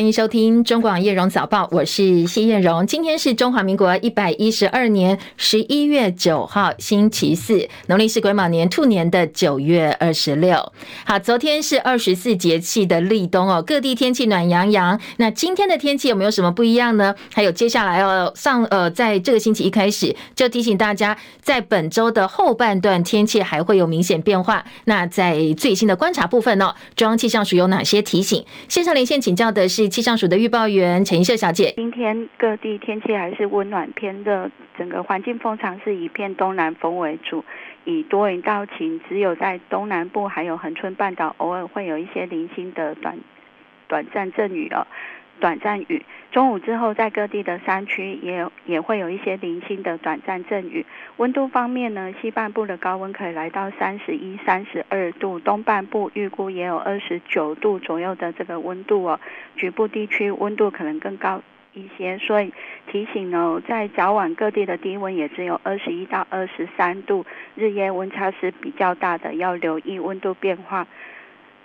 欢迎收听中广叶荣早报，我是谢叶荣。今天是中华民国一百一十二年十一月九号，星期四，农历是癸卯年兔年的九月二十六。好，昨天是二十四节气的立冬哦，各地天气暖洋洋。那今天的天气有没有什么不一样呢？还有接下来哦，上呃，在这个星期一开始就提醒大家，在本周的后半段天气还会有明显变化。那在最新的观察部分呢、哦，中央气象署有哪些提醒？线上连线请教的是气象署的预报员陈怡秀小姐。今天各地天气还是温暖偏热，整个环境风场是以偏东南风为主，以多云到晴，只有在东南部还有恒春半岛偶尔会有一些零星的短短暂阵雨哦。短暂雨，中午之后在各地的山区也也会有一些零星的短暂阵雨。温度方面呢，西半部的高温可以来到三十一、三十二度，东半部预估也有二十九度左右的这个温度哦。局部地区温度可能更高一些，所以提醒呢，在早晚各地的低温也只有二十一到二十三度，日夜温差是比较大的，要留意温度变化。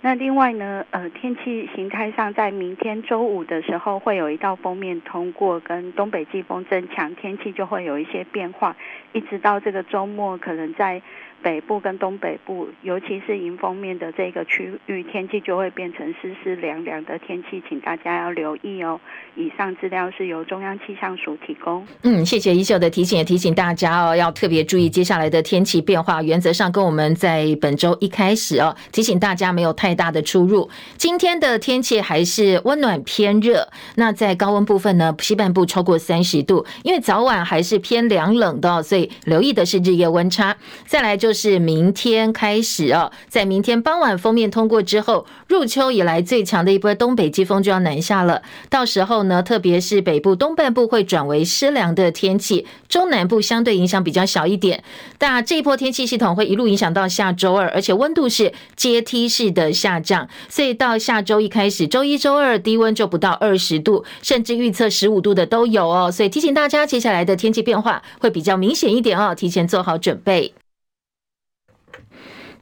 那另外呢，呃，天气形态上，在明天周五的时候，会有一道锋面通过，跟东北季风增强，天气就会有一些变化，一直到这个周末，可能在。北部跟东北部，尤其是迎风面的这个区域，天气就会变成湿湿凉凉的天气，请大家要留意哦。以上资料是由中央气象署提供。嗯，谢谢一秀的提醒，也提醒大家哦，要特别注意接下来的天气变化。原则上跟我们在本周一开始哦，提醒大家没有太大的出入。今天的天气还是温暖偏热，那在高温部分呢，西半部超过三十度，因为早晚还是偏凉冷的，所以留意的是日夜温差。再来就。是明天开始哦，在明天傍晚封面通过之后，入秋以来最强的一波东北季风就要南下了。到时候呢，特别是北部东半部会转为湿凉的天气，中南部相对影响比较小一点。但这一波天气系统会一路影响到下周二，而且温度是阶梯式的下降，所以到下周一开始，周一周二低温就不到二十度，甚至预测十五度的都有哦。所以提醒大家，接下来的天气变化会比较明显一点哦，提前做好准备。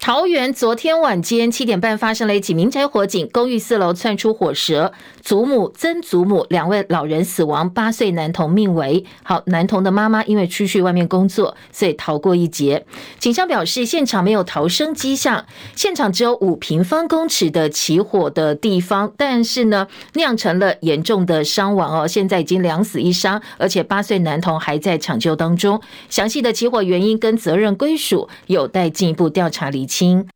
桃园昨天晚间七点半发生了一起民宅火警，公寓四楼窜出火舌，祖母、曾祖母两位老人死亡，八岁男童命危。好，男童的妈妈因为出去外面工作，所以逃过一劫。警方表示，现场没有逃生迹象，现场只有五平方公尺的起火的地方，但是呢，酿成了严重的伤亡哦，现在已经两死一伤，而且八岁男童还在抢救当中。详细的起火原因跟责任归属有待进一步调查厘清。心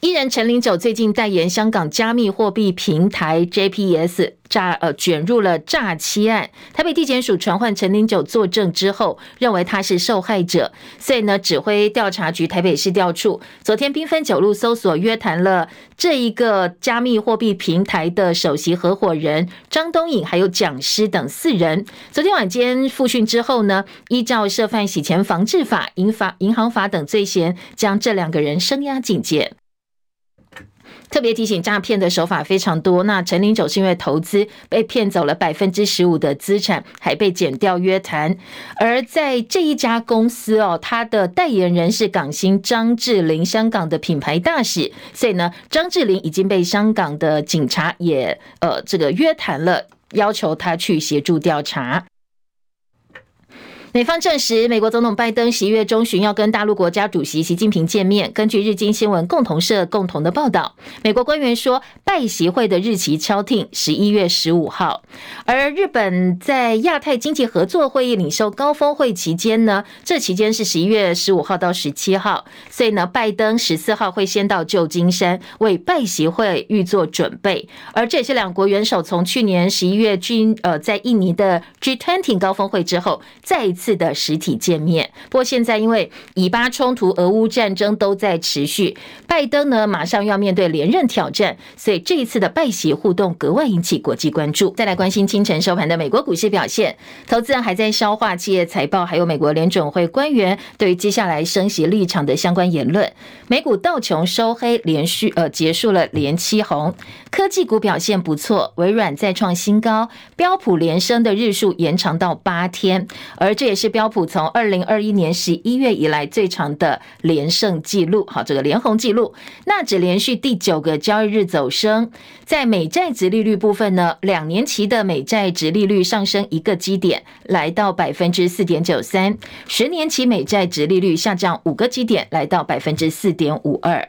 艺人陈零九最近代言香港加密货币平台 JPS 诈呃卷入了诈欺案，台北地检署传唤陈零九作证之后，认为他是受害者，所以呢，指挥调查局台北市调处昨天兵分九路搜索约谈了这一个加密货币平台的首席合伙人张东颖，还有讲师等四人。昨天晚间复讯之后呢，依照涉犯洗钱防治法、银法、银行法等罪嫌，将这两个人声押警戒。特别提醒，诈骗的手法非常多。那陈林九是因为投资被骗走了百分之十五的资产，还被减掉约谈。而在这一家公司哦，他的代言人是港星张智霖，香港的品牌大使。所以呢，张智霖已经被香港的警察也呃这个约谈了，要求他去协助调查。美方证实，美国总统拜登十一月中旬要跟大陆国家主席习近平见面。根据日经新闻共同社共同的报道，美国官员说，拜习会的日期敲定十一月十五号。而日本在亚太经济合作会议领袖高峰会期间呢，这期间是十一月十五号到十七号，所以呢，拜登十四号会先到旧金山为拜习会预做准备。而这也是两国元首从去年十一月军呃在印尼的 G20 高峰会之后再。次的实体见面，不过现在因为以巴冲突、俄乌战争都在持续，拜登呢马上要面对连任挑战，所以这一次的拜习互动格外引起国际关注。再来关心清晨收盘的美国股市表现，投资人还在消化企业财报，还有美国联准会官员对于接下来升息立场的相关言论。美股道琼收黑，连续呃结束了连七红，科技股表现不错，微软再创新高，标普连升的日数延长到八天，而这。也是标普从二零二一年十一月以来最长的连胜记录。好，这个连红记录，纳指连续第九个交易日走升。在美债殖利率部分呢，两年期的美债殖利率上升一个基点，来到百分之四点九三；十年期美债殖利率下降五个基点，来到百分之四点五二。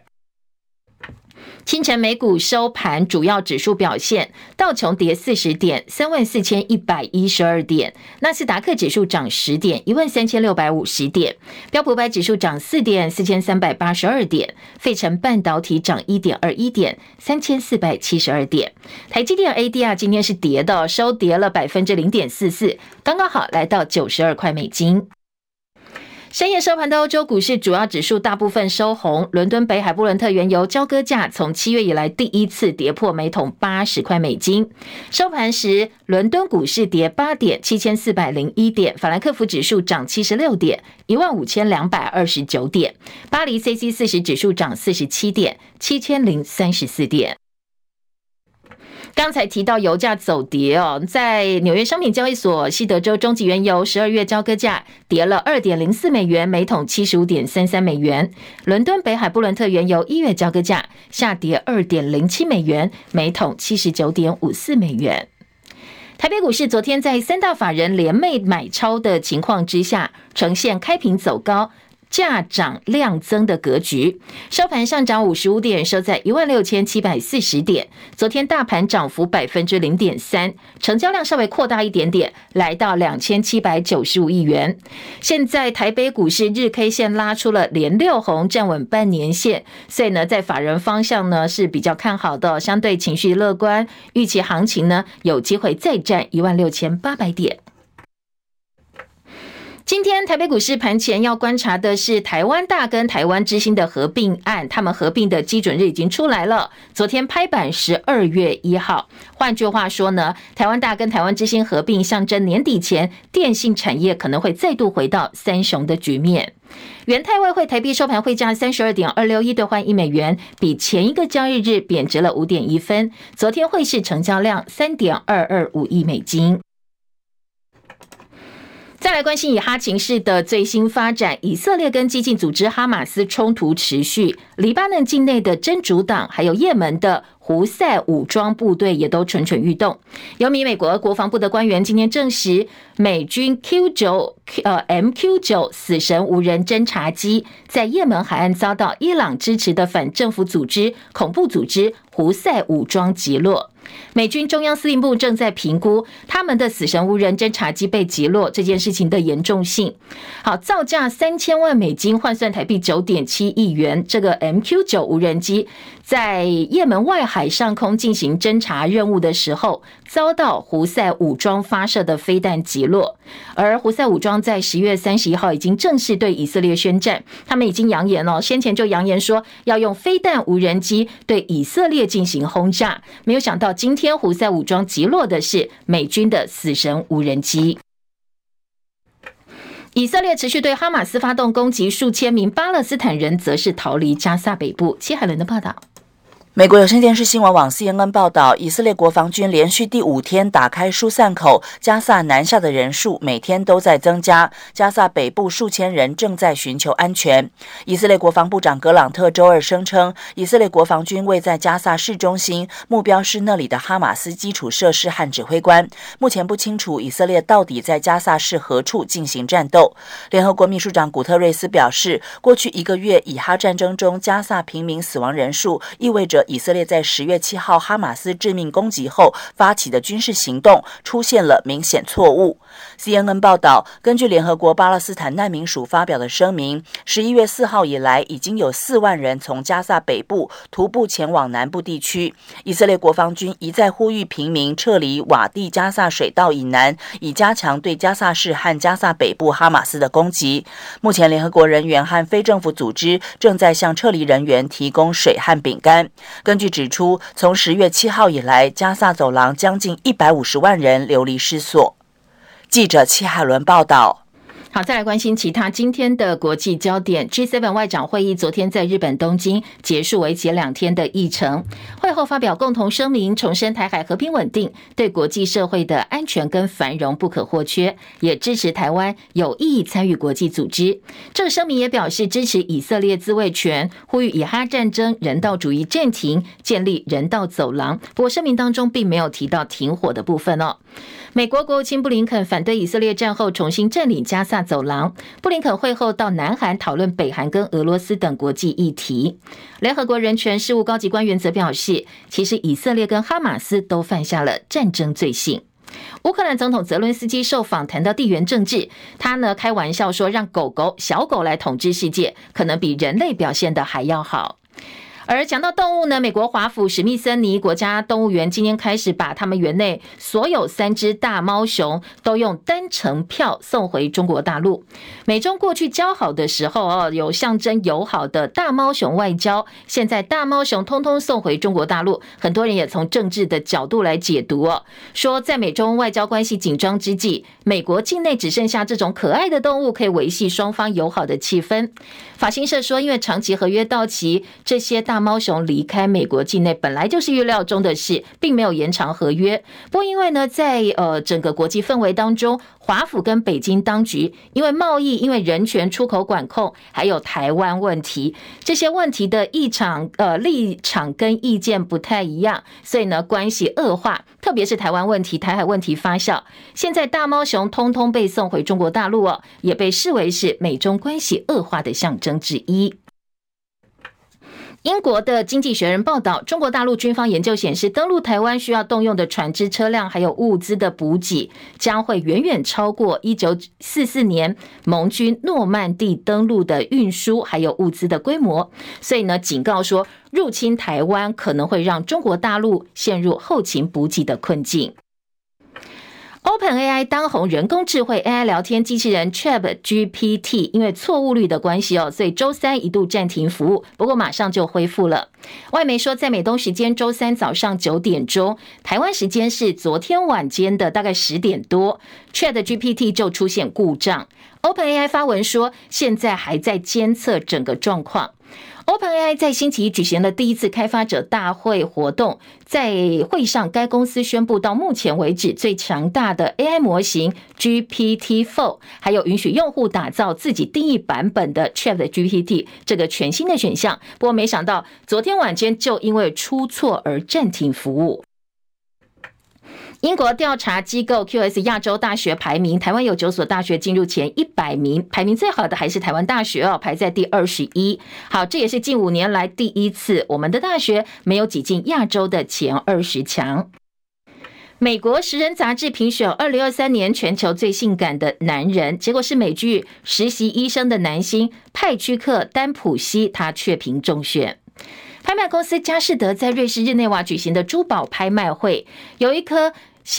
清晨美股收盘，主要指数表现：道琼跌四十点，三万四千一百一十二点；纳斯达克指数涨十点，一万三千六百五十点；标普百指数涨四点，四千三百八十二点；费城半导体涨一点二一点，三千四百七十二点；台积电 ADR 今天是跌的，收跌了百分之零点四四，刚刚好来到九十二块美金。深夜收盘的欧洲股市主要指数大部分收红，伦敦北海布伦特原油交割价从七月以来第一次跌破每桶八十块美金。收盘时，伦敦股市跌八点，七千四百零一点；法兰克福指数涨七十六点，一万五千两百二十九点；巴黎 C C 四十指数涨四十七点，七千零三十四点。刚才提到油价走跌哦，在纽约商品交易所西德州中级原油十二月交割价跌了二点零四美元，每桶七十五点三三美元。伦敦北海布伦特原油一月交割价下跌二点零七美元，每桶七十九点五四美元。台北股市昨天在三大法人联袂买超的情况之下，呈现开平走高。价涨量增的格局，收盘上涨五十五点，收在一万六千七百四十点。昨天大盘涨幅百分之零点三，成交量稍微扩大一点点，来到两千七百九十五亿元。现在台北股市日 K 线拉出了连六红，站稳半年线，所以呢，在法人方向呢是比较看好的，相对情绪乐观，预期行情呢有机会再战一万六千八百点。今天台北股市盘前要观察的是台湾大跟台湾之星的合并案，他们合并的基准日已经出来了。昨天拍板十二月一号，换句话说呢，台湾大跟台湾之星合并，象征年底前电信产业可能会再度回到三雄的局面。元泰外汇台币收盘汇价三十二点二六一兑换一美元，比前一个交易日贬值了五点一分。昨天汇市成交量三点二二五亿美金。再来关心以哈情势的最新发展，以色列跟激进组织哈马斯冲突持续，黎巴嫩境内的真主党还有也门的胡塞武装部队也都蠢蠢欲动。有名美国国防部的官员今天证实，美军 Q 九呃 MQ 九死神无人侦察机在也门海岸遭到伊朗支持的反政府组织恐怖组织胡塞武装击落。美军中央司令部正在评估他们的死神无人侦察机被击落这件事情的严重性。好，造价三千万美金，换算台币九点七亿元，这个 MQ 九无人机在也门外海上空进行侦察任务的时候，遭到胡塞武装发射的飞弹击落。而胡塞武装在十月三十一号已经正式对以色列宣战，他们已经扬言了，先前就扬言说要用飞弹无人机对以色列进行轰炸，没有想到。今天胡塞武装击落的是美军的死神无人机。以色列持续对哈马斯发动攻击，数千名巴勒斯坦人则是逃离加萨北部。齐海伦的报道。美国有线电视新闻网 CNN 报道，以色列国防军连续第五天打开疏散口，加萨南下的人数每天都在增加。加萨北部数千人正在寻求安全。以色列国防部长格朗特周二声称，以色列国防军位在加萨市中心，目标是那里的哈马斯基础设施和指挥官。目前不清楚以色列到底在加萨市何处进行战斗。联合国秘书长古特瑞斯表示，过去一个月以哈战争中加萨平民死亡人数意味着。以色列在十月七号哈马斯致命攻击后发起的军事行动出现了明显错误。CNN 报道，根据联合国巴勒斯坦难民署发表的声明，十一月四号以来，已经有四万人从加萨北部徒步前往南部地区。以色列国防军一再呼吁平民撤离瓦蒂加萨水道以南，以加强对加萨市和加萨北部哈马斯的攻击。目前，联合国人员和非政府组织正在向撤离人员提供水和饼干。根据指出，从十月七号以来，加萨走廊将近一百五十万人流离失所。记者戚海伦报道。好，再来关心其他今天的国际焦点。G7 外长会议昨天在日本东京结束，为期两天的议程。会会后发表共同声明，重申台海和平稳定对国际社会的安全跟繁荣不可或缺，也支持台湾有意参与国际组织。这个声明也表示支持以色列自卫权，呼吁以哈战争人道主义暂停，建立人道走廊。不过声明当中并没有提到停火的部分哦。美国国务卿布林肯反对以色列战后重新占领加萨走廊。布林肯会后到南韩讨论北韩跟俄罗斯等国际议题。联合国人权事务高级官员则表示，其实以色列跟哈马斯都犯下了战争罪行。乌克兰总统泽伦斯基受访谈到地缘政治，他呢开玩笑说，让狗狗、小狗来统治世界，可能比人类表现的还要好。而讲到动物呢，美国华府史密森尼国家动物园今天开始把他们园内所有三只大猫熊都用单程票送回中国大陆。美中过去交好的时候哦，有象征友好的大猫熊外交，现在大猫熊通通送回中国大陆，很多人也从政治的角度来解读哦，说在美中外交关系紧张之际，美国境内只剩下这种可爱的动物，可以维系双方友好的气氛。法新社说，因为长期合约到期，这些大猫熊离开美国境内本来就是预料中的事，并没有延长合约。不过，因为呢，在呃整个国际氛围当中，华府跟北京当局因为贸易、因为人权、出口管控，还有台湾问题这些问题的立场呃立场跟意见不太一样，所以呢，关系恶化。特别是台湾问题、台海问题发酵，现在大猫熊通通被送回中国大陆哦，也被视为是美中关系恶化的象征之一。英国的《经济学人》报道，中国大陆军方研究显示，登陆台湾需要动用的船只、车辆还有物资的补给，将会远远超过一九四四年盟军诺曼底登陆的运输还有物资的规模。所以呢，警告说，入侵台湾可能会让中国大陆陷入后勤补给的困境。OpenAI 当红人工智慧 AI 聊天机器人 ChatGPT，因为错误率的关系哦，所以周三一度暂停服务，不过马上就恢复了。外媒说，在美东时间周三早上九点钟，台湾时间是昨天晚间的大概十点多，ChatGPT 就出现故障。OpenAI 发文说，现在还在监测整个状况。OpenAI 在星期一举行了第一次开发者大会活动，在会上，该公司宣布到目前为止最强大的 AI 模型 GPT-4，还有允许用户打造自己定义版本的 ChatGPT 这个全新的选项。不过，没想到昨天晚间就因为出错而暂停服务。英国调查机构 QS 亚洲大学排名，台湾有九所大学进入前一百名，排名最好的还是台湾大学哦，排在第二十一。好，这也是近五年来第一次，我们的大学没有挤进亚洲的前二十强。美国时人杂志评选二零二三年全球最性感的男人，结果是美剧《实习医生》的男星派屈克·丹普西，他雀屏中选。拍卖公司佳士得在瑞士日内瓦举行的珠宝拍卖会，有一颗。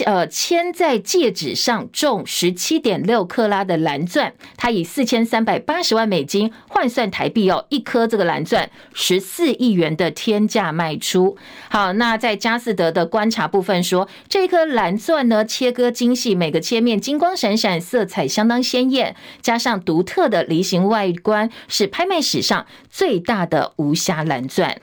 呃，嵌在戒指上重十七点六克拉的蓝钻，它以四千三百八十万美金换算台币哦，一颗这个蓝钻十四亿元的天价卖出。好，那在佳士得的观察部分说，这颗蓝钻呢，切割精细，每个切面金光闪闪，色彩相当鲜艳，加上独特的梨形外观，是拍卖史上最大的无瑕蓝钻。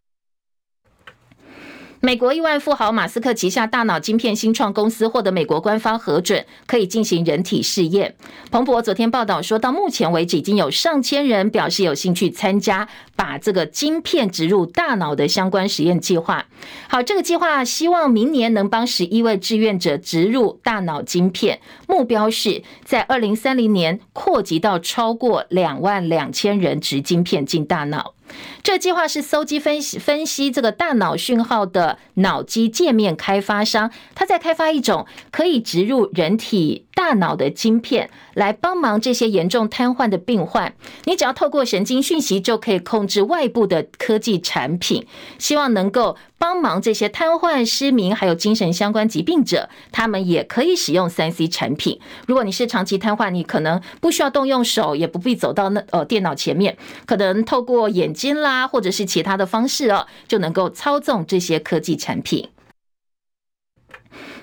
美国亿万富豪马斯克旗下大脑晶片新创公司获得美国官方核准，可以进行人体试验。彭博昨天报道说，到目前为止，已经有上千人表示有兴趣参加把这个晶片植入大脑的相关实验计划。好，这个计划希望明年能帮十一位志愿者植入大脑晶片，目标是在二零三零年扩及到超过两万两千人植晶片进大脑。这计划是搜集分析分析这个大脑讯号的脑机界面开发商，他在开发一种可以植入人体大脑的晶片，来帮忙这些严重瘫痪的病患。你只要透过神经讯息就可以控制外部的科技产品，希望能够帮忙这些瘫痪、失明还有精神相关疾病者，他们也可以使用三 C 产品。如果你是长期瘫痪，你可能不需要动用手，也不必走到那呃电脑前面，可能透过眼睛啦。或者是其他的方式哦，就能够操纵这些科技产品。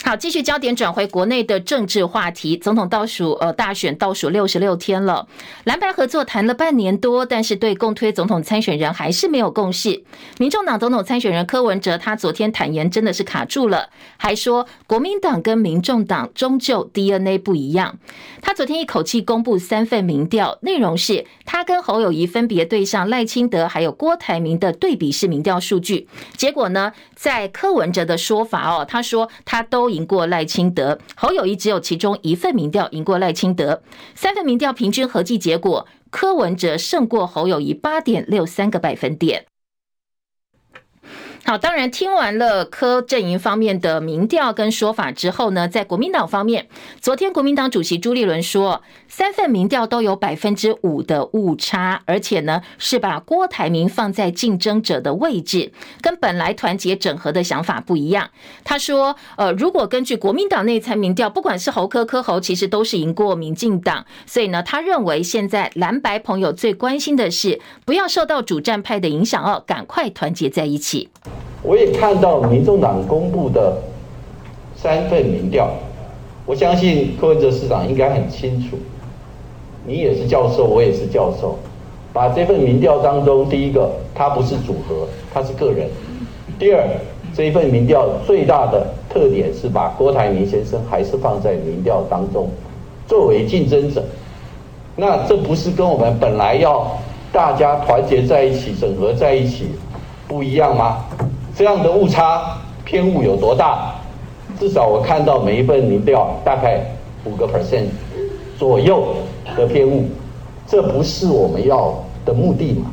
好，继续焦点转回国内的政治话题。总统倒数，呃，大选倒数六十六天了，蓝白合作谈了半年多，但是对共推总统参选人还是没有共识。民众党总统参选人柯文哲，他昨天坦言真的是卡住了，还说国民党跟民众党终究 DNA 不一样。他昨天一口气公布三份民调，内容是他跟侯友宜分别对上赖清德还有郭台铭的对比式民调数据，结果呢，在柯文哲的说法哦，他说他都。赢过赖清德，侯友谊只有其中一份民调赢过赖清德，三份民调平均合计结果，柯文哲胜过侯友谊八点六三个百分点。好，当然听完了柯阵营方面的民调跟说法之后呢，在国民党方面，昨天国民党主席朱立伦说，三份民调都有百分之五的误差，而且呢是把郭台铭放在竞争者的位置，跟本来团结整合的想法不一样。他说，呃，如果根据国民党内参民调，不管是侯柯柯侯，其实都是赢过民进党，所以呢，他认为现在蓝白朋友最关心的是不要受到主战派的影响哦，赶快团结在一起。我也看到民众党公布的三份民调，我相信柯文哲市长应该很清楚。你也是教授，我也是教授，把这份民调当中，第一个，他不是组合，他是个人；第二，这一份民调最大的特点是把郭台铭先生还是放在民调当中作为竞争者。那这不是跟我们本来要大家团结在一起、整合在一起不一样吗？这样的误差偏误有多大？至少我看到每一份民调大概五个 percent 左右的偏误，这不是我们要的目的嘛？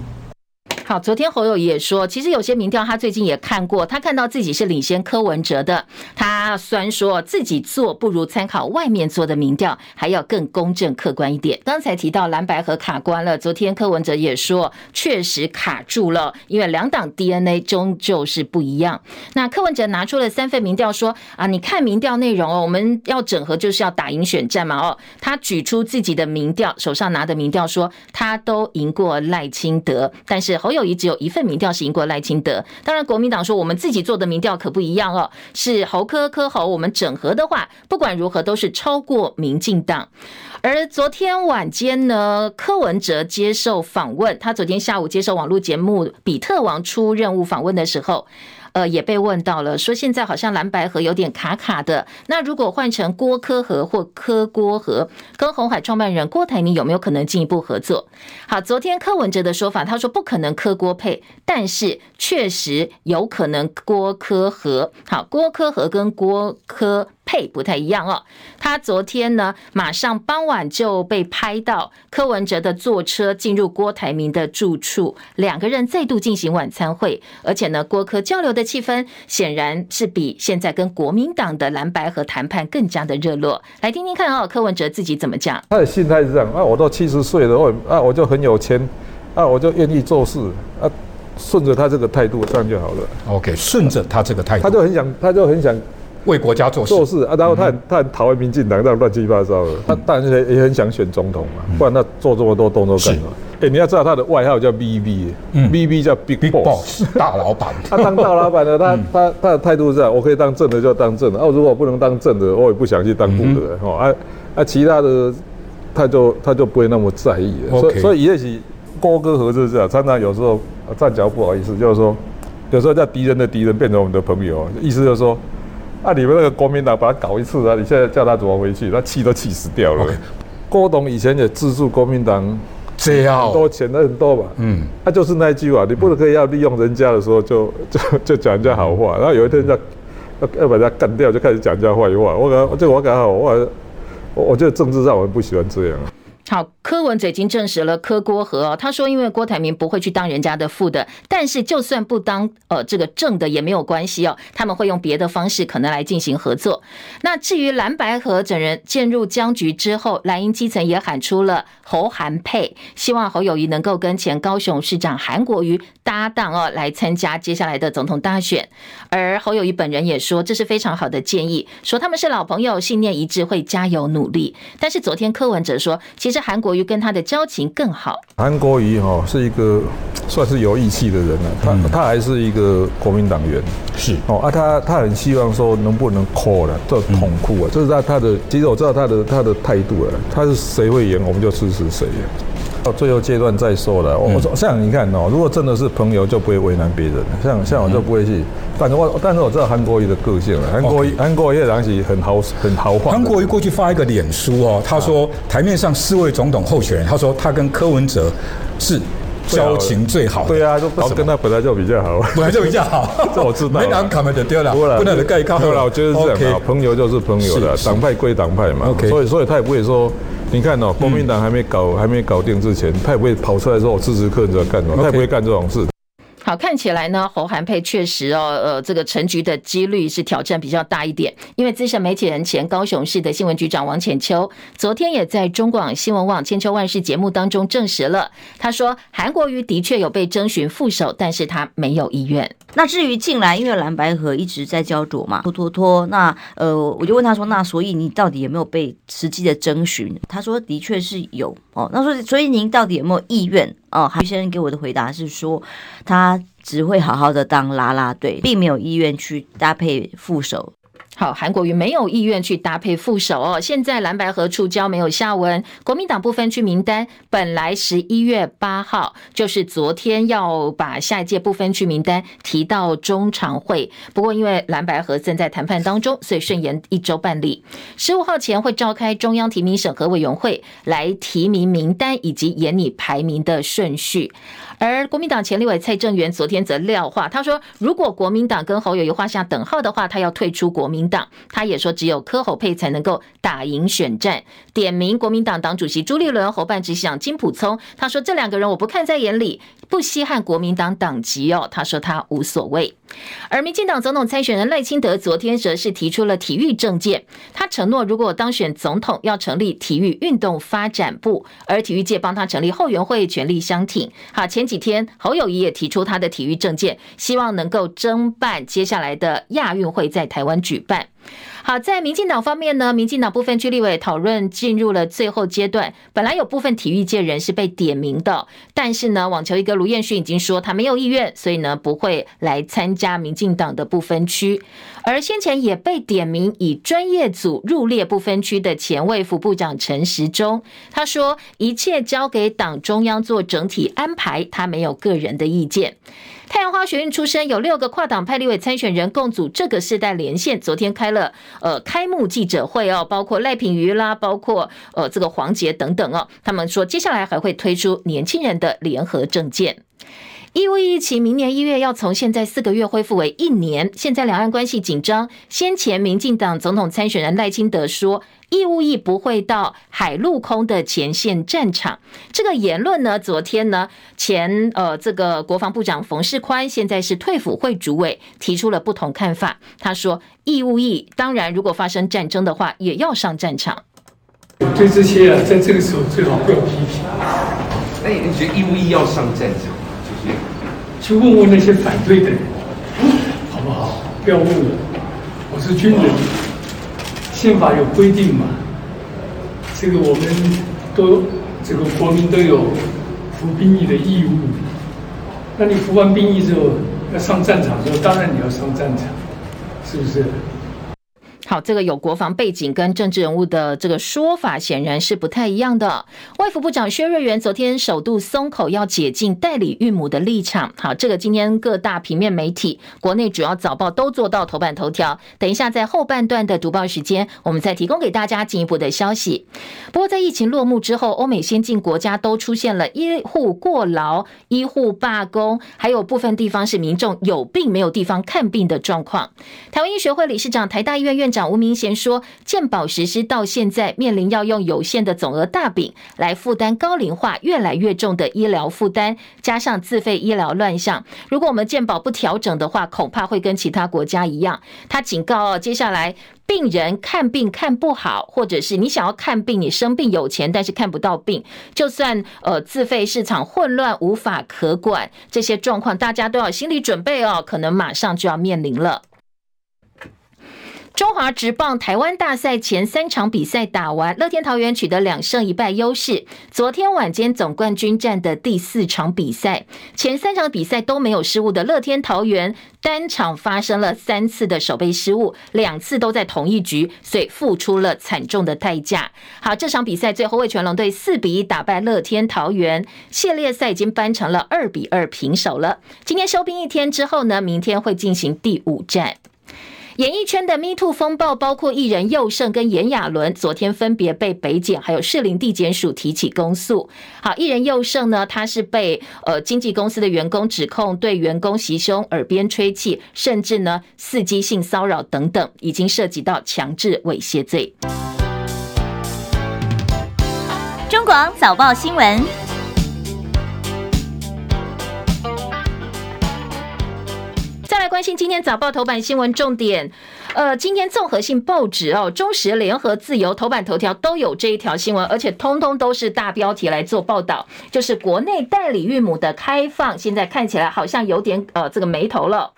好，昨天侯友也说，其实有些民调他最近也看过，他看到自己是领先柯文哲的。他虽然说自己做不如参考外面做的民调还要更公正客观一点。刚才提到蓝白和卡关了，昨天柯文哲也说确实卡住了，因为两党 DNA 终究是不一样。那柯文哲拿出了三份民调说啊，你看民调内容哦，我们要整合就是要打赢选战嘛哦。他举出自己的民调，手上拿的民调说他都赢过赖清德，但是侯友。只有一份民调是赢过赖清德，当然国民党说我们自己做的民调可不一样哦，是侯科科侯，我们整合的话，不管如何都是超过民进党。而昨天晚间呢，柯文哲接受访问，他昨天下午接受网络节目《比特王出任务》访问的时候。呃，也被问到了，说现在好像蓝白盒有点卡卡的。那如果换成郭柯和或柯郭和，跟红海创办人郭台铭有没有可能进一步合作？好，昨天柯文哲的说法，他说不可能柯郭配，但是确实有可能郭柯和。好，郭柯和跟郭柯。配不太一样哦。他昨天呢，马上傍晚就被拍到柯文哲的坐车进入郭台铭的住处，两个人再度进行晚餐会，而且呢，郭柯交流的气氛显然是比现在跟国民党的蓝白和谈判更加的热络。来听听看哦，柯文哲自己怎么讲？他的心态是这样啊，我都七十岁了，我啊我就很有钱啊，我就愿意做事啊，顺着他这个态度这样就好了。OK，顺着他这个态度，他就很想，他就很想。为国家做事。做事啊，然后他很、嗯、他很讨厌民进党这样乱七八糟的，他当然也也很想选总统嘛，不然他做这么多动作干什么？哎，你要知道他的外号叫 BB，BB 叫 Big Boss，大老板。他 当大老板的，他他他的态度是这样：我可以当正的就当正的，哦，如果不能当正的，我也不想去当副的。哦，啊啊，其他的他就他就不会那么在意。所以所以也许郭柯合就是这样，常常有时候站脚不好意思，就是说有时候叫敌人的敌人变成我们的朋友，意思就是说。啊！你们那个国民党把他搞一次啊！你现在叫他怎么回去？他气都气死掉了。Okay. 郭董以前也资助国民党，这样很多钱的很多嘛？嗯，他、啊、就是那一句话，你不能可以要利用人家的时候就就就讲人家好话，然后有一天要要要把人家干掉，就开始讲人家坏话。我感这个我感觉好，我我我觉得政治上我们不喜欢这样。好，柯文哲已经证实了柯郭和哦，他说因为郭台铭不会去当人家的副的，但是就算不当呃这个正的也没有关系哦，他们会用别的方式可能来进行合作。那至于蓝白和整人渐入僵局之后，蓝营基层也喊出了侯韩配，希望侯友谊能够跟前高雄市长韩国瑜搭档哦，来参加接下来的总统大选。而侯友谊本人也说这是非常好的建议，说他们是老朋友，信念一致，会加油努力。但是昨天柯文哲说，其实。韩国瑜跟他的交情更好。韩国瑜哈是一个算是有义气的人了，他他还是一个国民党员，是哦啊，他他很希望说能不能 call 了这统酷啊，这是他他的，其实我知道他的他的态度了，他是谁会赢我们就支持谁。到最后阶段再说了。我说像你看哦，如果真的是朋友，就不会为难别人。像像我就不会去。但是我但是我知道韩国瑜的个性了。韩国瑜韩国瑜的东西很豪很豪放。韩国瑜过去发一个脸书哦，他说台面上四位总统候选人，他说他跟柯文哲是交情最好。对啊，就跟他本来就比较好，本来就比较好。这我知道。没拿卡门就丢了，不能的盖卡。对了，我觉得是这样。朋友就是朋友的，党派归党派嘛。所以所以他也不会说。你看哦，国民党还没搞还没搞定之前，他也不会跑出来说我支持柯文哲干什么，他也不会干这种事。好，看起来呢，侯韩佩确实哦，呃，这个成局的几率是挑战比较大一点。因为资深媒体人、前高雄市的新闻局长王浅秋，昨天也在中广新闻网《千秋万世》节目当中证实了，他说韩国瑜的确有被征询副手，但是他没有意愿。那至于近来，因为蓝白河一直在焦灼嘛，拖拖拖。那呃，我就问他说，那所以你到底有没有被实际的征询？他说的确是有哦。那说所以您到底有没有意愿？哦，韩先生给我的回答是说，他只会好好的当啦啦队，并没有意愿去搭配副手。好，韩国瑜没有意愿去搭配副手哦。现在蓝白合触礁没有下文，国民党不分区名单本来十一月八号就是昨天要把下一届不分区名单提到中常会，不过因为蓝白合正在谈判当中，所以顺延一周办理。十五号前会召开中央提名审核委员会来提名名单以及研拟排名的顺序。而国民党前立委蔡正元昨天则撂话，他说如果国民党跟侯友宜画下等号的话，他要退出国民党。他也说只有柯侯配才能够打赢选战。点名国民党党主席朱立伦、侯办执行长金溥聪，他说这两个人我不看在眼里，不稀罕国民党党籍哦。他说他无所谓。而民进党总统参选人赖清德昨天则是提出了体育政见，他承诺如果当选总统要成立体育运动发展部，而体育界帮他成立后援会，全力相挺。好，前几几天侯友谊也提出他的体育政见，希望能够争办接下来的亚运会在台湾举办。好，在民进党方面呢，民进党部分区立委讨论进入了最后阶段。本来有部分体育界人士被点名的，但是呢，网球一哥卢彦勋已经说他没有意愿，所以呢不会来参加民进党的不分区。而先前也被点名以专业组入列不分区的前卫副部长陈时中，他说一切交给党中央做整体安排，他没有个人的意见。太阳花学运出身，有六个跨党派立委参选人共组这个世代连线，昨天开了呃开幕记者会哦，包括赖品妤啦，包括呃这个黄杰等等哦，他们说接下来还会推出年轻人的联合政见。义务疫情明年一月要从现在四个月恢复为一年，现在两岸关系紧张。先前民进党总统参选人赖清德说，义务役不会到海陆空的前线战场。这个言论呢，昨天呢，前呃这个国防部长冯世宽，现在是退辅会主委，提出了不同看法。他说，义务役当然如果发生战争的话，也要上战场。对这些啊，在这个时候最好不要批评。那你觉得义务役要上战场？去问问那些反对的人，好不好？不要问我，我是军人，宪法有规定嘛。这个我们都这个国民都有服兵役的义务。那你服完兵役之后要上战场的时候，当然你要上战场，是不是？好，这个有国防背景跟政治人物的这个说法显然是不太一样的。外服部长薛瑞元昨天首度松口，要解禁代理孕母的立场。好，这个今天各大平面媒体、国内主要早报都做到头版头条。等一下在后半段的读报时间，我们再提供给大家进一步的消息。不过在疫情落幕之后，欧美先进国家都出现了医护过劳、医护罢工，还有部分地方是民众有病没有地方看病的状况。台湾医学会理事长、台大医院院长吴明贤说，健保实施到现在，面临要用有限的总额大饼来负担高龄化越来越重的医疗负担，加上自费医疗乱象，如果我们健保不调整的话，恐怕会跟其他国家一样。他警告哦，接下来病人看病看不好，或者是你想要看病，你生病有钱，但是看不到病，就算呃自费市场混乱无法可管，这些状况大家都要心理准备哦，可能马上就要面临了。中华职棒台湾大赛前三场比赛打完，乐天桃园取得两胜一败优势。昨天晚间总冠军战的第四场比赛，前三场比赛都没有失误的乐天桃园，单场发生了三次的守备失误，两次都在同一局，所以付出了惨重的代价。好，这场比赛最后味全龙队四比一打败乐天桃园，系列赛已经扳成了二比二平手了。今天休兵一天之后呢，明天会进行第五战。演艺圈的 Me Too 风暴，包括艺人佑胜跟炎亚纶，昨天分别被北检还有士林地检署提起公诉。好，艺人佑胜呢，他是被呃经纪公司的员工指控对员工袭胸、耳边吹气，甚至呢伺机性骚扰等等，已经涉及到强制猥亵罪。中广早报新闻。再来关心今天早报头版新闻重点，呃，今天综合性报纸哦，中时、联合、自由头版头条都有这一条新闻，而且通通都是大标题来做报道，就是国内代理孕母的开放，现在看起来好像有点呃这个眉头了。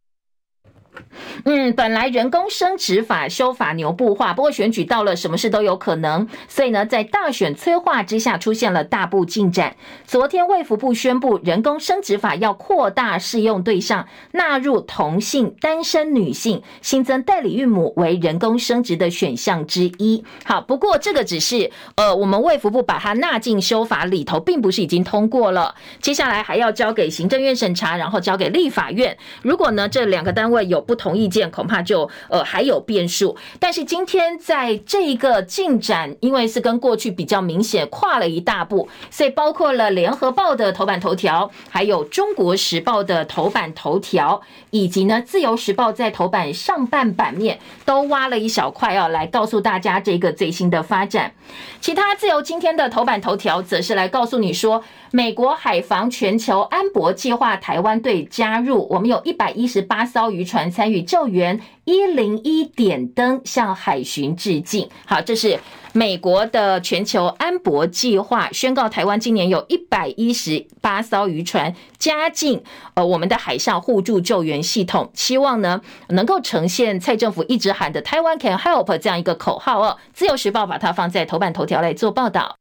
嗯，本来人工生殖法修法牛步化，不过选举到了，什么事都有可能。所以呢，在大选催化之下，出现了大步进展。昨天卫福部宣布，人工生殖法要扩大适用对象，纳入同性单身女性，新增代理孕母为人工生殖的选项之一。好，不过这个只是呃，我们卫福部把它纳进修法里头，并不是已经通过了。接下来还要交给行政院审查，然后交给立法院。如果呢，这两个单位有不同意见，恐怕就呃还有变数。但是今天在这一个进展，因为是跟过去比较明显跨了一大步，所以包括了联合报的头版头条，还有中国时报的头版头条，以及呢自由时报在头版上半版面都挖了一小块，要来告诉大家这个最新的发展。其他自由今天的头版头条则是来告诉你说，美国海防全球安博计划台湾队加入，我们有一百一十八艘渔船参与救援，一零一点灯向海巡致敬。好，这是美国的全球安博计划宣告，台湾今年有一百一十八艘渔船加进呃我们的海上互助救援系统，希望呢能够呈现蔡政府一直喊的“台湾 can help” 这样一个口号哦。自由时报把它放在头版头条来做报道。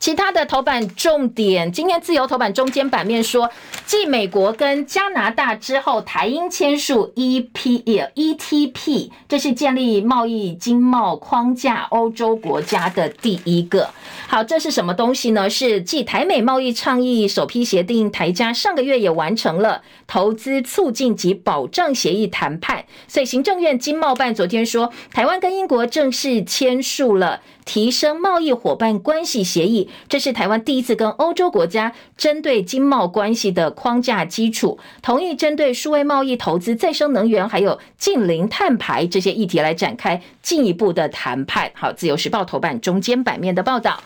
其他的头版重点，今天自由头版中间版面说，继美国跟加拿大之后，台英签署 EPE-ETP，这是建立贸易经贸框架欧洲国家的第一个。好，这是什么东西呢？是继台美贸易倡议首批协定，台加上个月也完成了投资促进及保障协议谈判，所以行政院经贸办昨天说，台湾跟英国正式签署了。提升贸易伙伴关系协议，这是台湾第一次跟欧洲国家针对经贸关系的框架基础，同意针对数位贸易、投资、再生能源，还有近零碳排这些议题来展开进一步的谈判。好，自由时报头版中间版面的报道，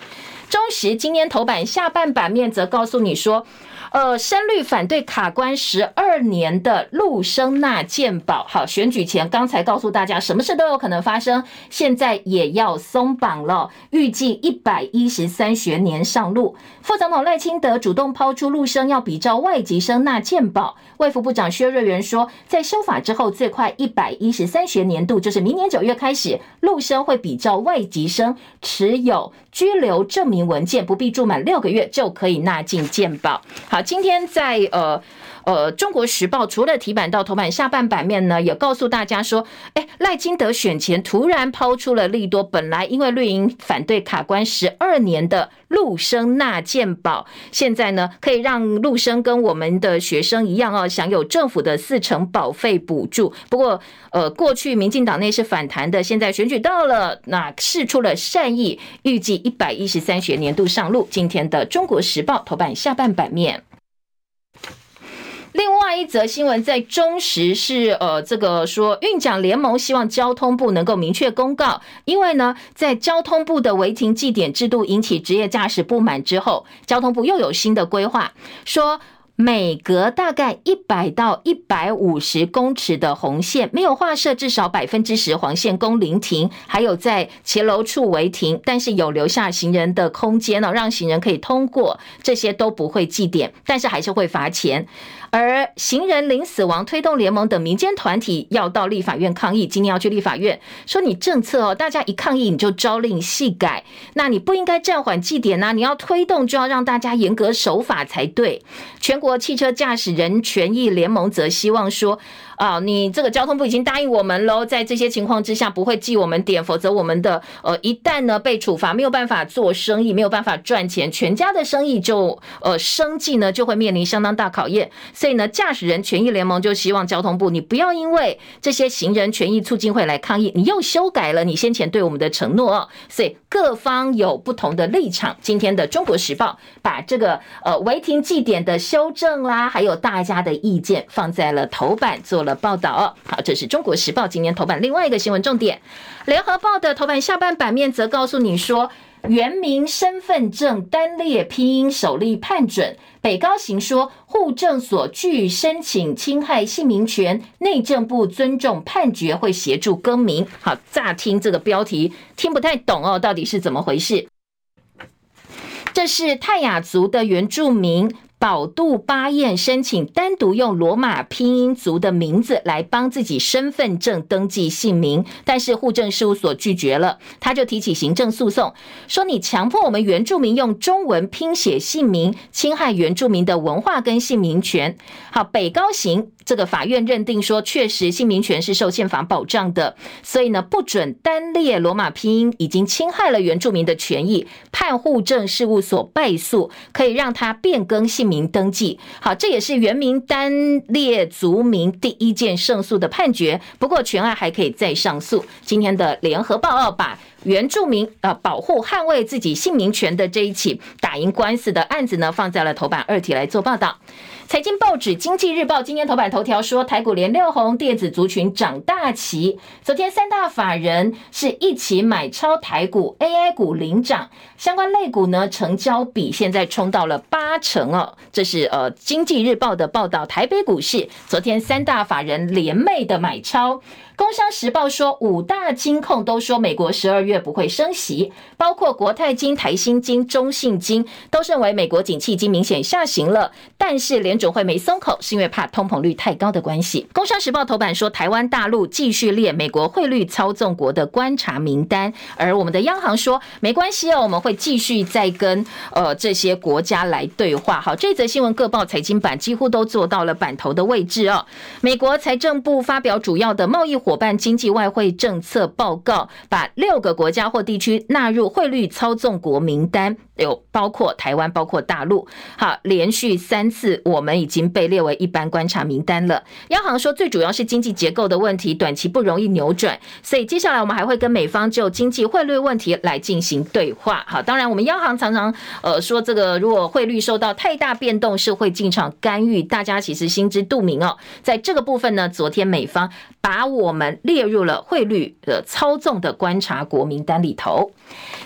中时今天头版下半版面则告诉你说。呃，深绿反对卡关十二年的陆生纳健保，好，选举前刚才告诉大家，什么事都有可能发生，现在也要松绑了，预计一百一十三学年上路。副总统赖清德主动抛出陆生要比照外籍生纳健保，卫福部长薛瑞元说，在修法之后，最快一百一十三学年度，就是明年九月开始，陆生会比照外籍生持有居留证明文件，不必住满六个月就可以纳进健保。好。今天在呃呃《中国时报》除了题版到头版下半版面呢，也告诉大家说，哎，赖清德选前突然抛出了利多，本来因为绿营反对卡关十二年的陆生纳健保，现在呢可以让陆生跟我们的学生一样哦，享有政府的四成保费补助。不过呃，过去民进党内是反弹的，现在选举到了，那释出了善意，预计一百一十三学年度上路。今天的《中国时报》头版下半版面。另外一则新闻在中时是呃，这个说运奖联盟希望交通部能够明确公告，因为呢，在交通部的违停记点制度引起职业驾驶不满之后，交通部又有新的规划，说每隔大概一百到一百五十公尺的红线没有划设至少百分之十黄线供临停，还有在骑楼处违停，但是有留下行人的空间呢，让行人可以通过，这些都不会记点，但是还是会罚钱。而行人零死亡推动联盟等民间团体要到立法院抗议，今天要去立法院说你政策哦，大家一抗议你就朝令夕改，那你不应该暂缓祭典呐，你要推动就要让大家严格守法才对。全国汽车驾驶人权益联盟则希望说。啊，你这个交通部已经答应我们喽，在这些情况之下不会记我们点，否则我们的呃一旦呢被处罚，没有办法做生意，没有办法赚钱，全家的生意就呃生计呢就会面临相当大考验。所以呢，驾驶人权益联盟就希望交通部你不要因为这些行人权益促进会来抗议，你又修改了你先前对我们的承诺哦。所以各方有不同的立场。今天的《中国时报》把这个呃违停记点的修正啦，还有大家的意见放在了头版做了报道。好，这是中国时报今天头版另外一个新闻重点。联合报的头版下半版面则告诉你说，原民身份证单列拼音首例判准。北高行说，户政所拒申请侵害姓名权，内政部尊重判决，会协助更名。好，乍听这个标题听不太懂哦，到底是怎么回事？这是泰雅族的原住民。宝杜巴燕申请单独用罗马拼音族的名字来帮自己身份证登记姓名，但是户政事务所拒绝了，他就提起行政诉讼，说你强迫我们原住民用中文拼写姓名，侵害原住民的文化跟姓名权。好，北高行。这个法院认定说，确实姓名权是受宪法保障的，所以呢，不准单列罗马拼音，已经侵害了原住民的权益，判户政事务所败诉，可以让他变更姓名登记。好，这也是原名单列族名第一件胜诉的判决。不过，全案还可以再上诉。今天的联合报二把原住民呃保护捍卫自己姓名权的这一起打赢官司的案子呢，放在了头版二题来做报道。财经报纸《经济日报》今天头版头条说，台股连六红，电子族群涨大旗。昨天三大法人是一起买超台股，AI 股领涨，相关类股呢成交比现在冲到了八成哦。这是呃《经济日报》的报道。台北股市昨天三大法人联袂的买超。工商时报说，五大金控都说美国十二月不会升息，包括国泰金、台新金、中信金都认为美国景气已经明显下行了。但是联准会没松口，是因为怕通膨率太高的关系。工商时报头版说，台湾大陆继续列美国汇率操纵国的观察名单，而我们的央行说没关系哦，我们会继续再跟呃这些国家来对话。好，这则新闻各报财经版几乎都做到了版头的位置哦。美国财政部发表主要的贸易。伙伴经济外汇政策报告，把六个国家或地区纳入汇率操纵国名单，有包括台湾，包括大陆。好，连续三次我们已经被列为一般观察名单了。央行说，最主要是经济结构的问题，短期不容易扭转，所以接下来我们还会跟美方就经济汇率问题来进行对话。好，当然我们央行常常呃说，这个如果汇率受到太大变动，是会进场干预，大家其实心知肚明哦。在这个部分呢，昨天美方把我们列入了汇率的操纵的观察国名单里头。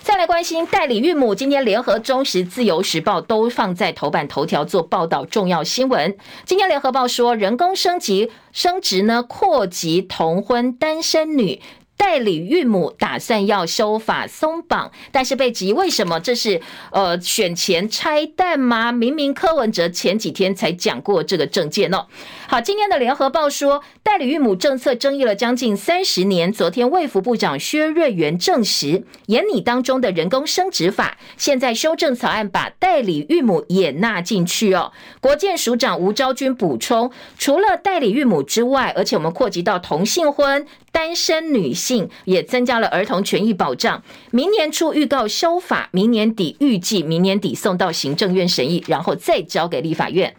再来关心代理孕母，今天联合、中时、自由时报都放在头版头条做报道重要新闻。今天联合报说，人工升级升职呢，扩及同婚单身女。代理孕母打算要修法松绑，但是被质疑为什么这是呃选前拆弹吗？明明柯文哲前几天才讲过这个政见哦。好，今天的联合报说，代理孕母政策争议了将近三十年，昨天卫福部长薛瑞元证实，研拟当中的人工生殖法，现在修正草案把代理孕母也纳进去哦。国健署长吴昭君补充，除了代理孕母之外，而且我们扩及到同性婚。单身女性也增加了儿童权益保障。明年初预告修法，明年底预计明年底送到行政院审议，然后再交给立法院。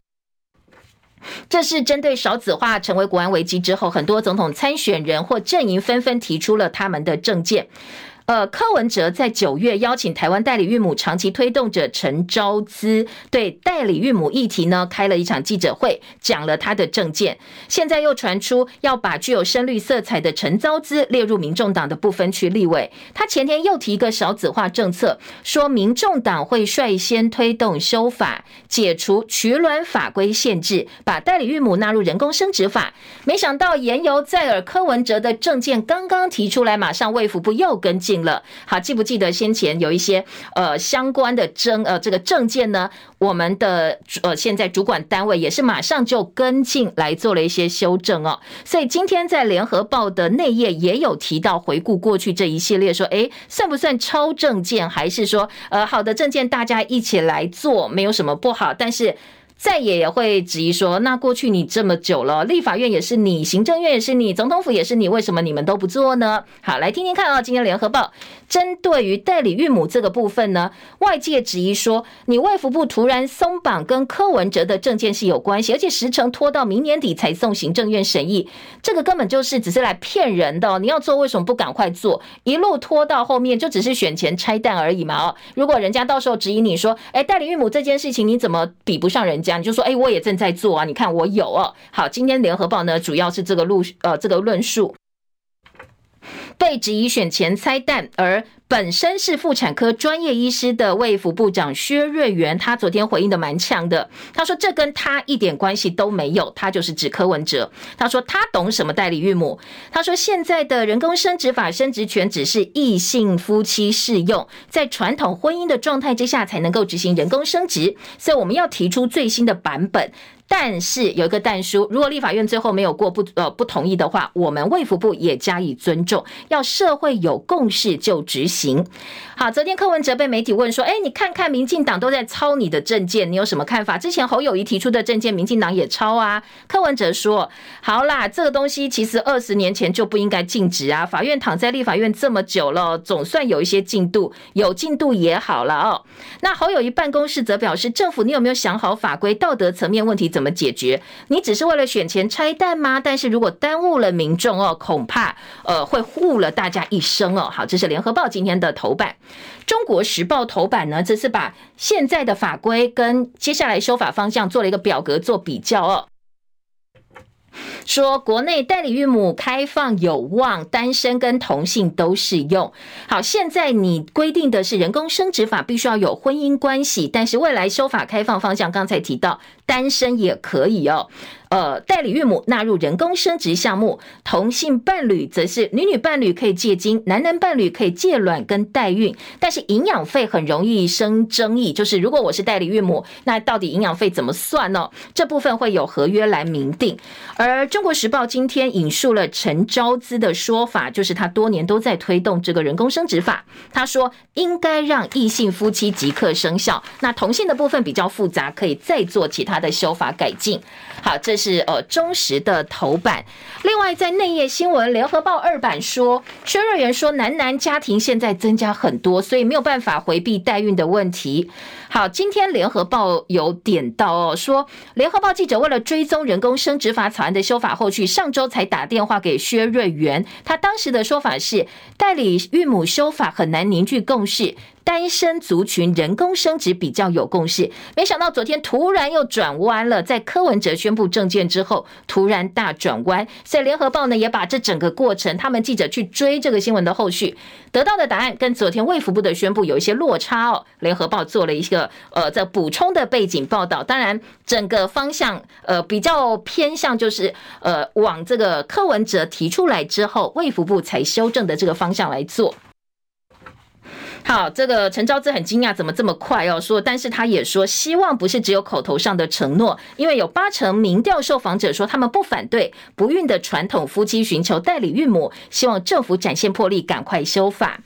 这是针对少子化成为国安危机之后，很多总统参选人或阵营纷纷提出了他们的政见。呃，柯文哲在九月邀请台湾代理孕母长期推动者陈昭姿，对代理孕母议题呢开了一场记者会，讲了他的政见。现在又传出要把具有深绿色彩的陈昭姿列入民众党的不分区立委。他前天又提一个少子化政策，说民众党会率先推动修法，解除取卵法规限制，把代理孕母纳入人工生殖法。没想到言犹在耳，柯文哲的政见刚刚提出来，马上卫福部又跟进。了。好，记不记得先前有一些呃相关的证呃这个证件呢？我们的呃现在主管单位也是马上就跟进来做了一些修正哦。所以今天在联合报的内页也有提到，回顾过去这一系列，说诶算不算超证件，还是说呃好的证件大家一起来做，没有什么不好，但是。再也会质疑说，那过去你这么久了，立法院也是你，行政院也是你，总统府也是你，为什么你们都不做呢？好，来听听看啊，今天联合报针对于代理孕母这个部分呢，外界质疑说，你卫福部突然松绑跟柯文哲的证件是有关系，而且时程拖到明年底才送行政院审议，这个根本就是只是来骗人的。你要做为什么不赶快做？一路拖到后面就只是选前拆弹而已嘛？哦，如果人家到时候质疑你说，哎，代理孕母这件事情你怎么比不上人家？你就说，哎，我也正在做啊！你看我有哦。好，今天联合报呢，主要是这个论呃这个论述，被质疑选前拆弹，而本身是妇产科专业医师的卫福部长薛瑞元，他昨天回应的蛮呛的。他说这跟他一点关系都没有，他就是指柯文哲。他说他懂什么代理孕母。他说现在的人工生殖法生殖权只是异性夫妻适用，在传统婚姻的状态之下才能够执行人工生殖，所以我们要提出最新的版本。但是有一个但书，如果立法院最后没有过不呃不同意的话，我们卫福部也加以尊重，要社会有共识就执行。好，昨天柯文哲被媒体问说，哎，你看看民进党都在抄你的政见，你有什么看法？之前侯友谊提出的政见，民进党也抄啊。柯文哲说，好啦，这个东西其实二十年前就不应该禁止啊。法院躺在立法院这么久了，总算有一些进度，有进度也好了哦。那侯友谊办公室则表示，政府你有没有想好法规道德层面问题怎？怎么解决？你只是为了选钱拆弹吗？但是如果耽误了民众哦，恐怕呃会护了大家一生哦。好，这是联合报今天的头版。中国时报头版呢，则是把现在的法规跟接下来修法方向做了一个表格做比较哦。说国内代理孕母开放有望，单身跟同性都适用。好，现在你规定的是人工生殖法必须要有婚姻关系，但是未来修法开放方向，刚才提到单身也可以哦。呃，代理孕母纳入人工生殖项目，同性伴侣则是女女伴侣可以借精，男男伴侣可以借卵跟代孕，但是营养费很容易生争议，就是如果我是代理孕母，那到底营养费怎么算呢？这部分会有合约来明定。而中国时报今天引述了陈昭姿的说法，就是他多年都在推动这个人工生殖法，他说应该让异性夫妻即刻生效，那同性的部分比较复杂，可以再做其他的修法改进。好，这是呃忠实的头版。另外，在内页新闻，联合报二版说，薛瑞元说，男男家庭现在增加很多，所以没有办法回避代孕的问题。好，今天联合报有点到哦，说联合报记者为了追踪人工生殖法草案的修法后续，上周才打电话给薛瑞元，他当时的说法是，代理孕母修法很难凝聚共识。单身族群人工生殖比较有共识，没想到昨天突然又转弯了，在柯文哲宣布政见之后，突然大转弯。所以联合报呢也把这整个过程，他们记者去追这个新闻的后续，得到的答案跟昨天卫福部的宣布有一些落差哦。联合报做了一个呃这补充的背景报道，当然整个方向呃比较偏向就是呃往这个柯文哲提出来之后，卫福部才修正的这个方向来做。好，这个陈昭姿很惊讶，怎么这么快哦？说，但是他也说，希望不是只有口头上的承诺，因为有八成民调受访者说他们不反对不孕的传统夫妻寻求代理孕母，希望政府展现魄力，赶快修法。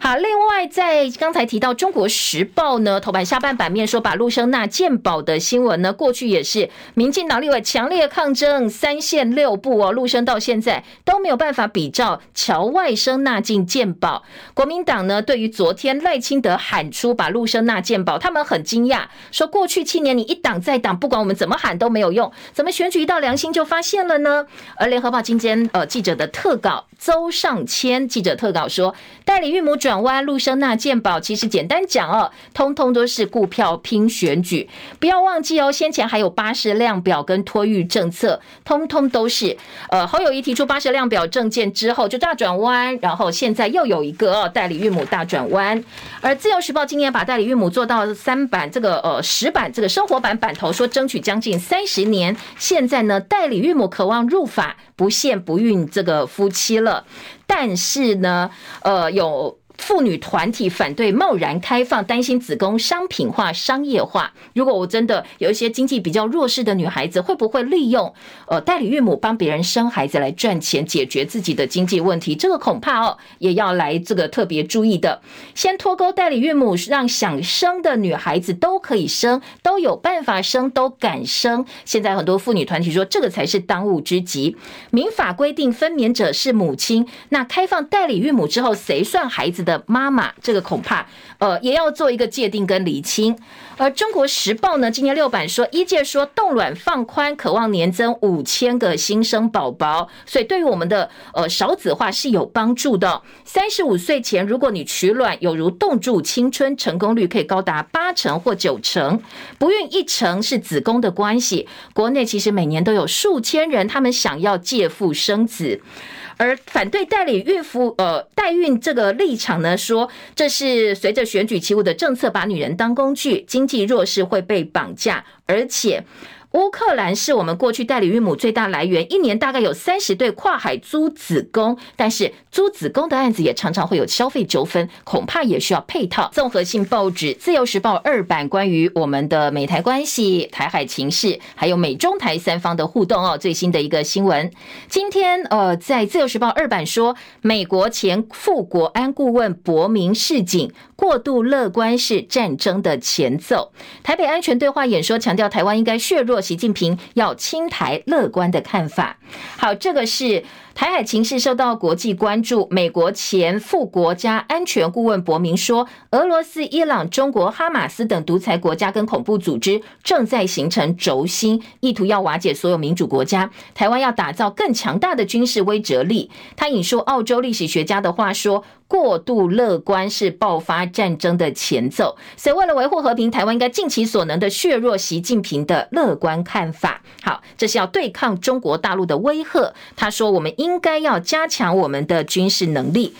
好，另外在刚才提到《中国时报》呢，头版下半版面说把陆生纳健保的新闻呢，过去也是民进党立委强烈抗争，三线六部哦，陆生到现在都没有办法比照侨外生纳进健保。国民党呢，对于昨天赖清德喊出把陆生纳健保，他们很惊讶，说过去七年你一党再党，不管我们怎么喊都没有用，怎么选举一到良心就发现了呢？而联合报今天呃记者的特稿，邹上谦记者特稿说，代理孕母转。转弯陆生纳健保，其实简单讲哦，通通都是顾票拼选举。不要忘记哦，先前还有巴氏量表跟托育政策，通通都是。呃，侯友宜提出巴氏量表政见之后就大转弯，然后现在又有一个哦，代理孕母大转弯。而自由时报今年把代理孕母做到三版，这个呃十版这个生活版版头说争取将近三十年，现在呢代理孕母渴望入法不限不孕这个夫妻了，但是呢呃有。妇女团体反对贸然开放，担心子宫商品化、商业化。如果我真的有一些经济比较弱势的女孩子，会不会利用呃代理孕母帮别人生孩子来赚钱，解决自己的经济问题？这个恐怕哦也要来这个特别注意的。先脱钩代理孕母，让想生的女孩子都可以生，都有办法生，都敢生。现在很多妇女团体说，这个才是当务之急。民法规定分娩者是母亲，那开放代理孕母之后，谁算孩子的妈妈，这个恐怕呃也要做一个界定跟厘清。而中国时报呢，今年六版说，医界说冻卵放宽，渴望年增五千个新生宝宝，所以对于我们的呃少子化是有帮助的。三十五岁前，如果你取卵，有如冻住青春，成功率可以高达八成或九成。不孕一成是子宫的关系，国内其实每年都有数千人，他们想要借腹生子。而反对代理孕妇呃代孕这个立场呢，说这是随着选举起舞的政策，把女人当工具，经济弱势会被绑架，而且。乌克兰是我们过去代理孕母最大来源，一年大概有三十对跨海租子宫，但是租子宫的案子也常常会有消费纠纷，恐怕也需要配套。综合性报纸《自由时报》二版关于我们的美台关系、台海情势，还有美中台三方的互动哦，最新的一个新闻。今天呃，在《自由时报》二版说，美国前副国安顾问伯明示警，过度乐观是战争的前奏。台北安全对话演说强调，台湾应该削弱。习近平要亲台乐观的看法。好，这个是。台海情势受到国际关注。美国前副国家安全顾问伯明说，俄罗斯、伊朗、中国、哈马斯等独裁国家跟恐怖组织正在形成轴心，意图要瓦解所有民主国家。台湾要打造更强大的军事威慑力。他引述澳洲历史学家的话说：“过度乐观是爆发战争的前奏。”所以，为了维护和平，台湾应该尽其所能的削弱习近平的乐观看法。好，这是要对抗中国大陆的威吓。他说：“我们应。”该要加强我们的军事能力。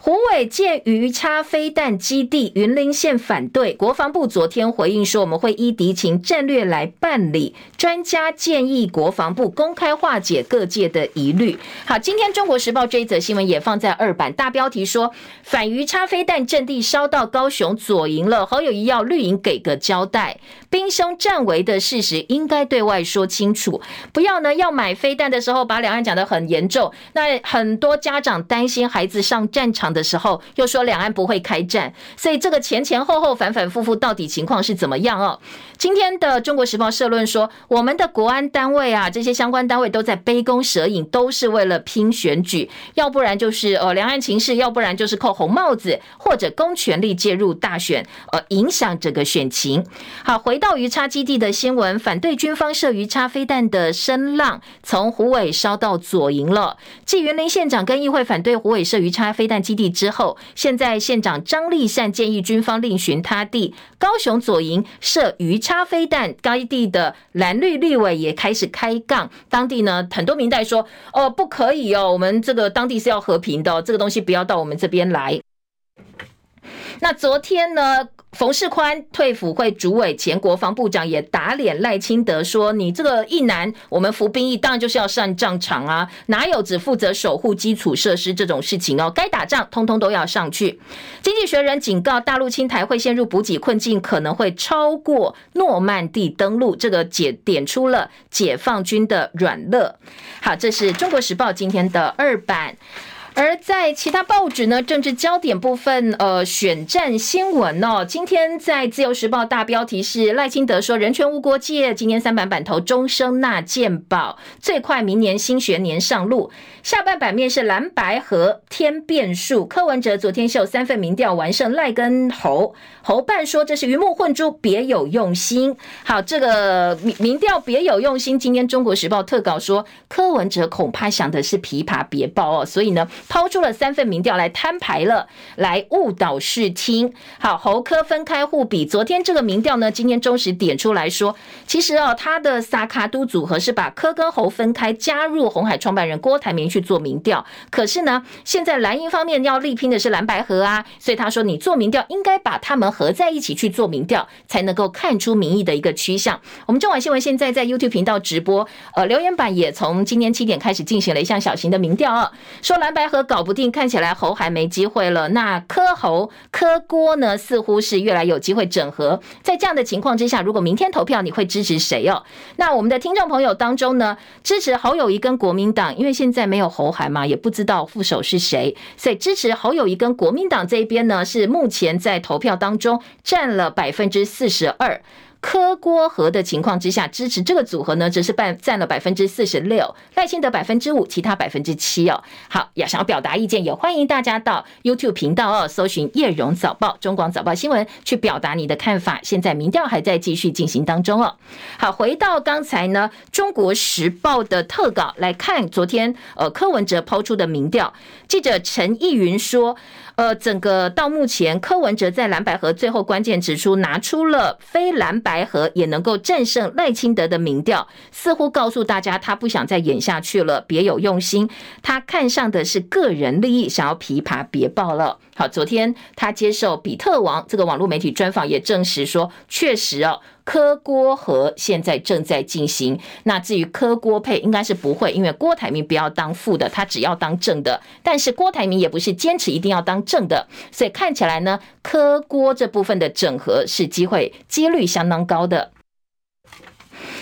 胡伟建鱼叉飞弹基地，云林县反对。国防部昨天回应说，我们会依敌情战略来办理。专家建议国防部公开化解各界的疑虑。好，今天中国时报这一则新闻也放在二版，大标题说反鱼叉飞弹阵地烧到高雄左营了，侯友宜要绿营给个交代。兵凶战危的事实应该对外说清楚，不要呢要买飞弹的时候把两岸讲得很严重。那很多家长担心孩子上战场的时候，又说两岸不会开战，所以这个前前后后反反复复，到底情况是怎么样哦？今天的中国时报社论说，我们的国安单位啊，这些相关单位都在杯弓蛇影，都是为了拼选举，要不然就是呃两岸情势，要不然就是扣红帽子，或者公权力介入大选，呃影响整个选情。好，回到鱼叉基地的新闻，反对军方射鱼叉飞弹的声浪从虎尾烧到左营了。继云林县长跟议会反对虎尾射鱼叉飞弹基地。之后，现在县长张丽善建议军方另寻他地。高雄左营设鱼叉飞弹，该地的蓝绿立委也开始开杠。当地呢，很多民代说：“哦，不可以哦，我们这个当地是要和平的，这个东西不要到我们这边来。”那昨天呢？冯世宽退辅会主委，前国防部长也打脸赖清德说：“你这个一男，我们服兵役当然就是要上战场啊，哪有只负责守护基础设施这种事情哦？该打仗通通都要上去。”经济学人警告，大陆侵台会陷入补给困境，可能会超过诺曼底登陆。这个解点出了解放军的软肋。好，这是中国时报今天的二版。而在其他报纸呢，政治焦点部分，呃，选战新闻哦。今天在自由时报大标题是赖清德说人权无国界，今天三版版头终生纳健保，最快明年新学年上路。下半版面是蓝白和天变数，柯文哲昨天秀三份民调完胜赖跟侯，侯半说这是鱼目混珠，别有用心。好，这个民民调别有用心。今天中国时报特稿说柯文哲恐怕想的是琵琶别抱哦，所以呢。抛出了三份民调来摊牌了，来误导视听。好，侯柯分开互比。昨天这个民调呢，今天中时点出来说，其实哦，他的萨卡都组合是把柯跟侯分开，加入红海创办人郭台铭去做民调。可是呢，现在蓝营方面要力拼的是蓝白合啊，所以他说你做民调应该把他们合在一起去做民调，才能够看出民意的一个趋向。我们中晚新闻现在在 YouTube 频道直播，呃，留言板也从今天七点开始进行了一项小型的民调啊，说蓝白。合搞不定，看起来侯还没机会了。那柯侯柯郭呢，似乎是越来有机会整合。在这样的情况之下，如果明天投票，你会支持谁哦？那我们的听众朋友当中呢，支持侯友谊跟国民党，因为现在没有侯韩嘛，也不知道副手是谁，所以支持侯友谊跟国民党这一边呢，是目前在投票当中占了百分之四十二。柯郭和的情况之下，支持这个组合呢，只是占占了百分之四十六，赖清德百分之五，其他百分之七哦。好，要想要表达意见，也欢迎大家到 YouTube 频道哦，搜寻叶荣早报、中广早报新闻，去表达你的看法。现在民调还在继续进行当中哦。好，回到刚才呢，《中国时报》的特稿来看，昨天呃柯文哲抛出的民调，记者陈义云说。呃，整个到目前，柯文哲在蓝白合最后关键指出，拿出了非蓝白合也能够战胜赖清德的民调，似乎告诉大家他不想再演下去了，别有用心。他看上的是个人利益，想要琵琶别抱了。好，昨天他接受比特王这个网络媒体专访，也证实说，确实哦。柯郭和现在正在进行。那至于柯郭配，应该是不会，因为郭台铭不要当副的，他只要当正的。但是郭台铭也不是坚持一定要当正的，所以看起来呢，柯郭这部分的整合是机会几率相当高的。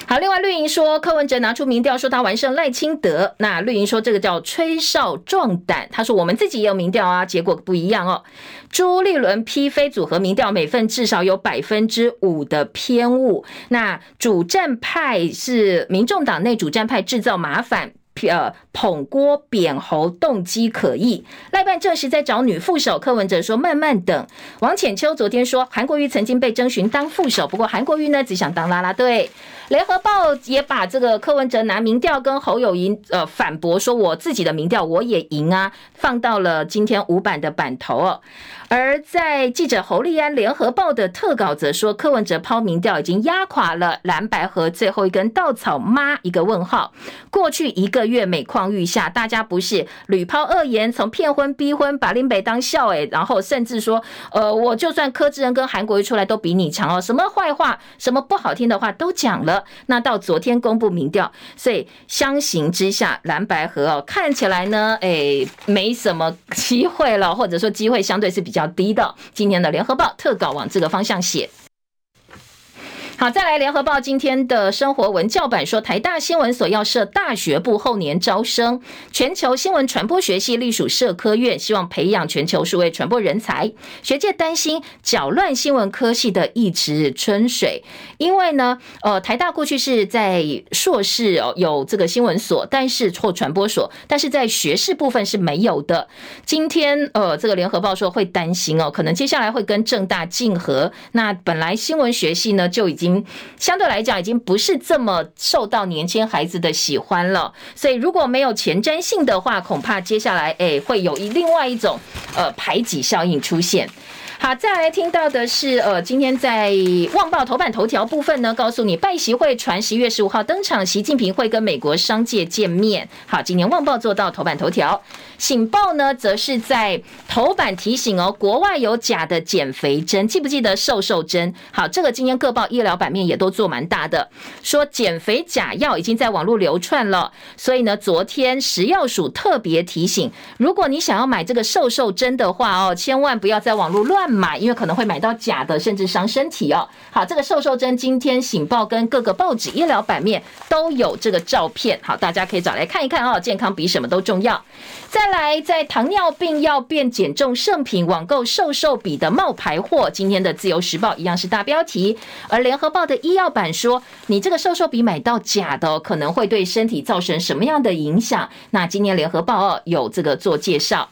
好，另外绿营说柯文哲拿出民调说他完胜赖清德，那绿营说这个叫吹哨壮胆。他说我们自己也有民调啊，结果不一样哦。朱立伦批非组合民调，每份至少有百分之五的偏误。那主战派是民众党内主战派制造麻烦。呃，捧郭贬侯动机可疑。赖办证实在找女副手，柯文哲说慢慢等。王浅秋昨天说，韩国瑜曾经被征询当副手，不过韩国瑜呢只想当啦啦队。联合报也把这个柯文哲拿民调跟侯友宜呃反驳说，我自己的民调我也赢啊，放到了今天五版的版头哦。而在记者侯立安联合报的特稿则说，柯文哲抛民调已经压垮了蓝白河最后一根稻草妈一个问号。过去一个月每况愈下，大家不是屡抛恶言，从骗婚逼婚把林北当笑诶，然后甚至说，呃，我就算柯志恩跟韩国瑜出来都比你强哦，什么坏话，什么不好听的话都讲了。那到昨天公布民调，所以相形之下，蓝白河哦看起来呢，诶，没什么机会了，或者说机会相对是比较。要低的，今年的联合报特稿往这个方向写。好，再来联合报今天的生活文教版说，台大新闻所要设大学部，后年招生。全球新闻传播学系隶属社科院，希望培养全球数位传播人才。学界担心搅乱新闻科系的一池春水，因为呢，呃，台大过去是在硕士哦有这个新闻所，但是或传播所，但是在学士部分是没有的。今天呃，这个联合报说会担心哦，可能接下来会跟正大竞合。那本来新闻学系呢就已经。相对来讲，已经不是这么受到年轻孩子的喜欢了。所以如果没有前瞻性的话，恐怕接下来诶会有一另外一种呃排挤效应出现。好，再来听到的是，呃，今天在《旺报》头版头条部分呢，告诉你拜习会传十一月十五号登场，习近平会跟美国商界见面。好，今年《旺报》做到头版头条，《醒报》呢则是在头版提醒哦，国外有假的减肥针，记不记得瘦瘦针？好，这个今天各报医疗版面也都做蛮大的，说减肥假药已经在网络流窜了。所以呢，昨天食药署特别提醒，如果你想要买这个瘦瘦针的话哦，千万不要在网络乱。买，因为可能会买到假的，甚至伤身体哦。好，这个瘦瘦针，今天醒报跟各个报纸医疗版面都有这个照片，好，大家可以找来看一看哦。健康比什么都重要。再来，在糖尿病药变减重圣品网购瘦瘦笔的冒牌货，今天的自由时报一样是大标题，而联合报的医药版说，你这个瘦瘦笔买到假的，可能会对身体造成什么样的影响？那今天联合报哦有这个做介绍。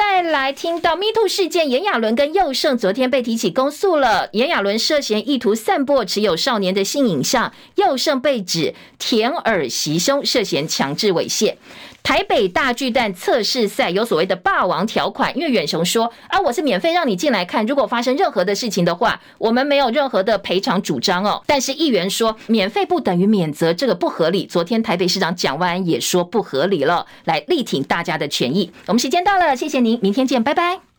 再来听到 MeToo 事件，炎亚纶跟佑胜昨天被提起公诉了。炎亚纶涉嫌意图散播持有少年的性影像，佑胜被指舔耳袭胸，涉嫌强制猥亵。台北大巨蛋测试赛有所谓的霸王条款，因为远雄说啊，我是免费让你进来看，如果发生任何的事情的话，我们没有任何的赔偿主张哦。但是议员说免费不等于免责，这个不合理。昨天台北市长蒋万安也说不合理了，来力挺大家的权益。我们时间到了，谢谢您，明天见，拜拜。